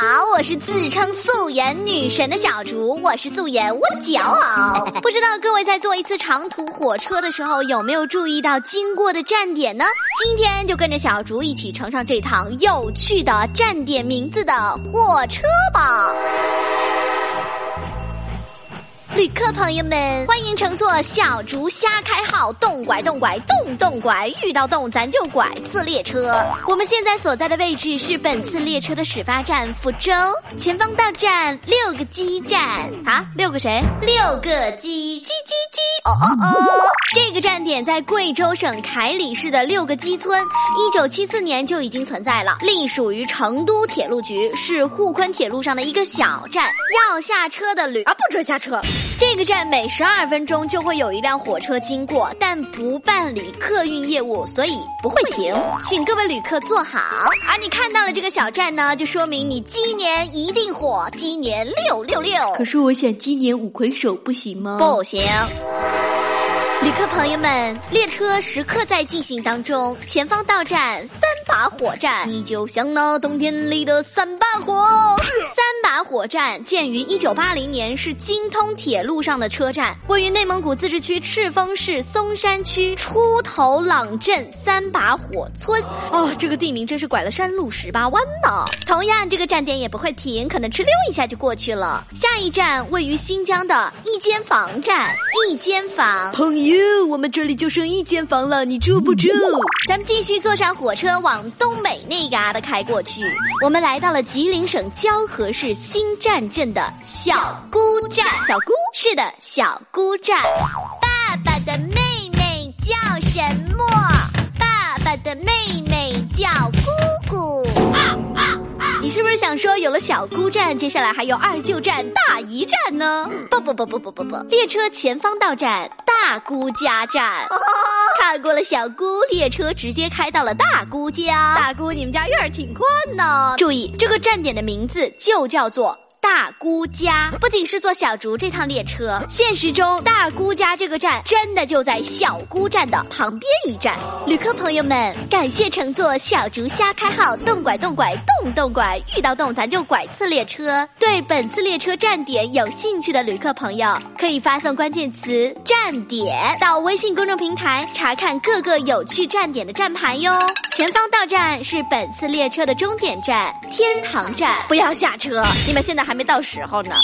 好，我是自称素颜女神的小竹，我是素颜，我骄傲。不知道各位在坐一次长途火车的时候，有没有注意到经过的站点呢？今天就跟着小竹一起乘上这趟有趣的站点名字的火车吧。旅客朋友们，欢迎乘坐小竹虾开号，动拐动拐动动拐，遇到动咱就拐次列车。我们现在所在的位置是本次列车的始发站福州，前方到站六个基站啊，六个谁？六个基，基基，哦哦哦。这个站点在贵州省凯里市的六个基村，一九七四年就已经存在了，隶属于成都铁路局，是沪昆铁路上的一个小站。要下车的旅啊，不准下车。这个站每十二分钟就会有一辆火车经过，但不办理客运业务，所以不会停。请各位旅客坐好。而你看到了这个小站呢，就说明你今年一定火，今年六六六。可是我想今年五魁首不行吗？不行。旅客朋友们，列车时刻在进行当中，前方到站三把火站，你就像那冬天里的三把火。火站建于一九八零年，是京通铁路上的车站，位于内蒙古自治区赤峰市松山区出头朗镇三把火村。哦，这个地名真是拐了山路十八弯呢。同样，这个站点也不会停，可能哧溜一下就过去了。下一站位于新疆的一间房站，一间房。朋友，我们这里就剩一间房了，你住不住？咱们继续坐上火车往东北那嘎达开过去。我们来到了吉林省蛟河市新站镇的小姑站。小姑？是的，小姑站。爸爸的妹妹叫什么？爸爸的妹妹叫姑姑。啊是不是想说，有了小姑站，接下来还有二舅站、大姨站呢？不不不不不不不，列车前方到站大姑家站。看过了小姑，列车直接开到了大姑家。大姑，你们家院儿挺宽呢。注意，这个站点的名字就叫做。大姑家不仅是坐小竹这趟列车，现实中大姑家这个站真的就在小姑站的旁边一站。旅客朋友们，感谢乘坐小竹瞎开号，动拐动拐动动拐，遇到动咱就拐次列车。对本次列车站点有兴趣的旅客朋友，可以发送关键词“站点”到微信公众平台查看各个有趣站点的站牌哟。前方到站是本次列车的终点站天堂站，不要下车，你们现在还没没到时候呢。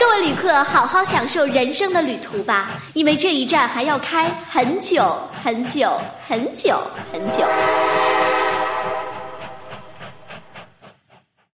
各位旅客，好好享受人生的旅途吧，因为这一站还要开很久很久很久很久。